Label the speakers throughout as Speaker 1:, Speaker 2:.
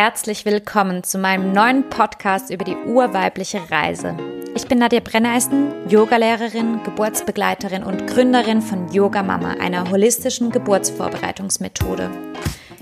Speaker 1: herzlich willkommen zu meinem neuen Podcast über die urweibliche Reise. Ich bin Nadja Brenneisen, Yogalehrerin, Geburtsbegleiterin und Gründerin von Yoga Mama, einer holistischen Geburtsvorbereitungsmethode.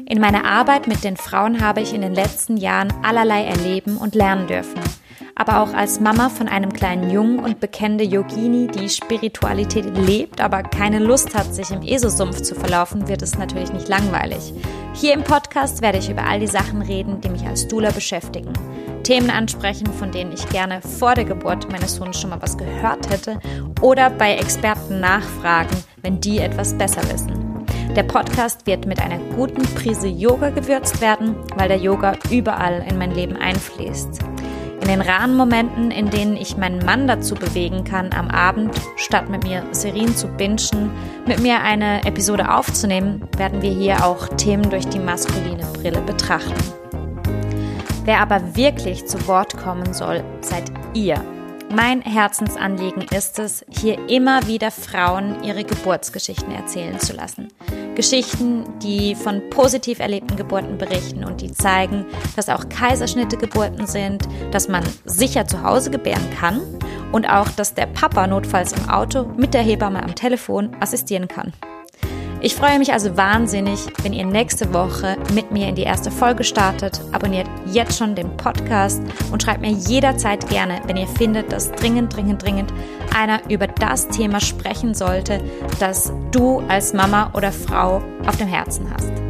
Speaker 1: In meiner Arbeit mit den Frauen habe ich in den letzten Jahren allerlei erleben und lernen dürfen – aber auch als Mama von einem kleinen Jungen und bekennende Yogini, die Spiritualität lebt, aber keine Lust hat, sich im ESO-Sumpf zu verlaufen, wird es natürlich nicht langweilig. Hier im Podcast werde ich über all die Sachen reden, die mich als Dula beschäftigen. Themen ansprechen, von denen ich gerne vor der Geburt meines Sohnes schon mal was gehört hätte oder bei Experten nachfragen, wenn die etwas besser wissen. Der Podcast wird mit einer guten Prise Yoga gewürzt werden, weil der Yoga überall in mein Leben einfließt. In den raren Momenten, in denen ich meinen Mann dazu bewegen kann, am Abend, statt mit mir Serien zu bingen, mit mir eine Episode aufzunehmen, werden wir hier auch Themen durch die maskuline Brille betrachten. Wer aber wirklich zu Wort kommen soll, seid ihr. Mein Herzensanliegen ist es, hier immer wieder Frauen ihre Geburtsgeschichten erzählen zu lassen. Geschichten, die von positiv erlebten Geburten berichten und die zeigen, dass auch Kaiserschnitte Geburten sind, dass man sicher zu Hause gebären kann und auch, dass der Papa notfalls im Auto mit der Hebamme am Telefon assistieren kann. Ich freue mich also wahnsinnig, wenn ihr nächste Woche mit mir in die erste Folge startet. Abonniert jetzt schon den Podcast und schreibt mir jederzeit gerne, wenn ihr findet, dass dringend, dringend, dringend einer über das Thema sprechen sollte, das du als Mama oder Frau auf dem Herzen hast.